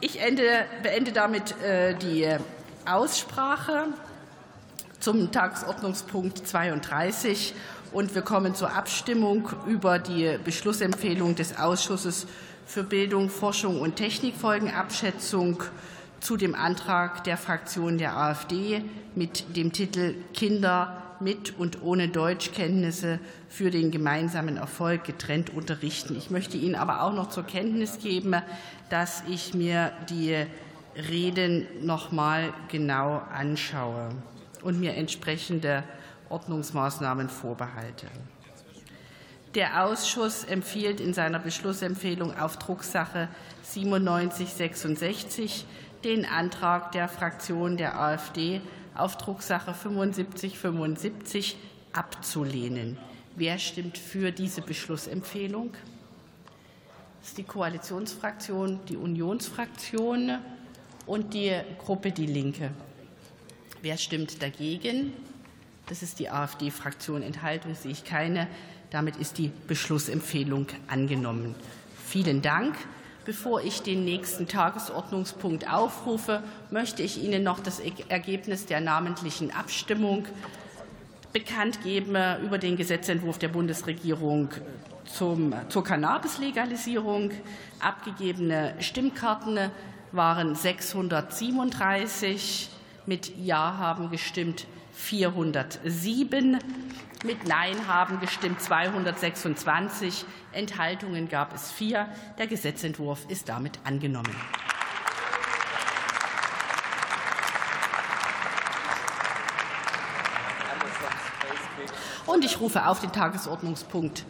Ich ende, beende damit äh, die Aussprache zum Tagesordnungspunkt 32 und wir kommen zur Abstimmung über die Beschlussempfehlung des Ausschusses für Bildung, Forschung und Technikfolgenabschätzung zu dem Antrag der Fraktion der AfD mit dem Titel Kinder mit und ohne Deutschkenntnisse für den gemeinsamen Erfolg getrennt unterrichten. Ich möchte Ihnen aber auch noch zur Kenntnis geben, dass ich mir die Reden noch mal genau anschaue und mir entsprechende Ordnungsmaßnahmen vorbehalte. Der Ausschuss empfiehlt in seiner Beschlussempfehlung auf Drucksache 9766 den Antrag der Fraktion der AfD auf Drucksache 7575 abzulehnen. Wer stimmt für diese Beschlussempfehlung? Das ist die Koalitionsfraktion, die Unionsfraktion und die Gruppe Die Linke. Wer stimmt dagegen? Das ist die AfD-Fraktion. Enthaltung sehe ich keine. Damit ist die Beschlussempfehlung angenommen. Vielen Dank. Bevor ich den nächsten Tagesordnungspunkt aufrufe, möchte ich Ihnen noch das Ergebnis der namentlichen Abstimmung bekannt geben über den Gesetzentwurf der Bundesregierung zum, zur Cannabis-Legalisierung. Abgegebene Stimmkarten waren 637. Mit Ja haben gestimmt 407. Mit Nein haben gestimmt 226. Enthaltungen gab es vier. Der Gesetzentwurf ist damit angenommen. Und ich rufe auf den Tagesordnungspunkt